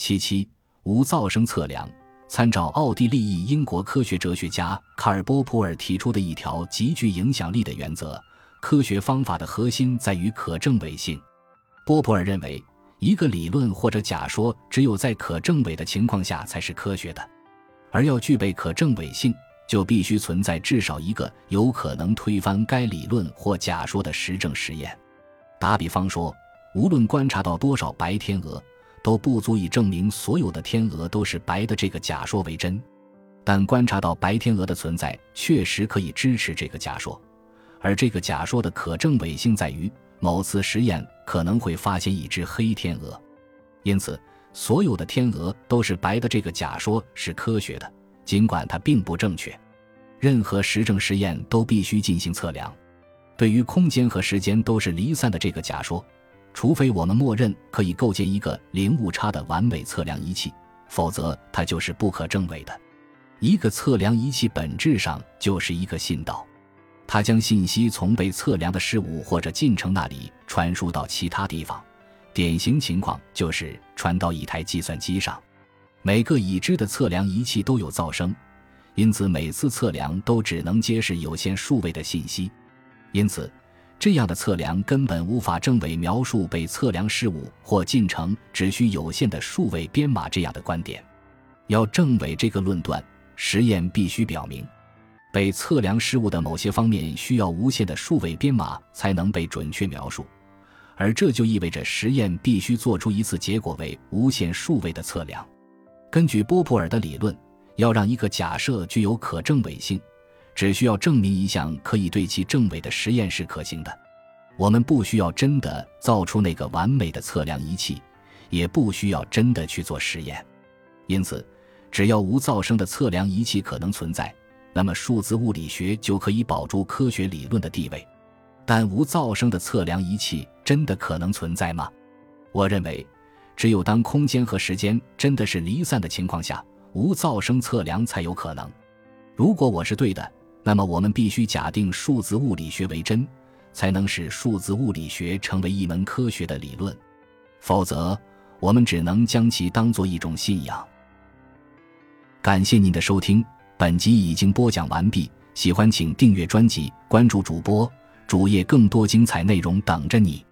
七七无噪声测量，参照奥地利裔英国科学哲学家卡尔·波普尔提出的一条极具影响力的原则：科学方法的核心在于可证伪性。波普尔认为，一个理论或者假说只有在可证伪的情况下才是科学的，而要具备可证伪性，就必须存在至少一个有可能推翻该理论或假说的实证实验。打比方说，无论观察到多少白天鹅。都不足以证明所有的天鹅都是白的这个假说为真，但观察到白天鹅的存在确实可以支持这个假说，而这个假说的可证伪性在于某次实验可能会发现一只黑天鹅，因此所有的天鹅都是白的这个假说是科学的，尽管它并不正确。任何实证实验都必须进行测量，对于空间和时间都是离散的这个假说。除非我们默认可以构建一个零误差的完美测量仪器，否则它就是不可证伪的。一个测量仪器本质上就是一个信道，它将信息从被测量的事物或者进程那里传输到其他地方。典型情况就是传到一台计算机上。每个已知的测量仪器都有噪声，因此每次测量都只能揭示有限数位的信息。因此。这样的测量根本无法证伪描述被测量事物或进程只需有限的数位编码这样的观点。要证伪这个论断，实验必须表明，被测量事物的某些方面需要无限的数位编码才能被准确描述，而这就意味着实验必须做出一次结果为无限数位的测量。根据波普尔的理论，要让一个假设具有可证伪性。只需要证明一项可以对其证伪的实验是可行的，我们不需要真的造出那个完美的测量仪器，也不需要真的去做实验。因此，只要无噪声的测量仪器可能存在，那么数字物理学就可以保住科学理论的地位。但无噪声的测量仪器真的可能存在吗？我认为，只有当空间和时间真的是离散的情况下，无噪声测量才有可能。如果我是对的。那么，我们必须假定数字物理学为真，才能使数字物理学成为一门科学的理论。否则，我们只能将其当作一种信仰。感谢您的收听，本集已经播讲完毕。喜欢请订阅专辑，关注主播主页，更多精彩内容等着你。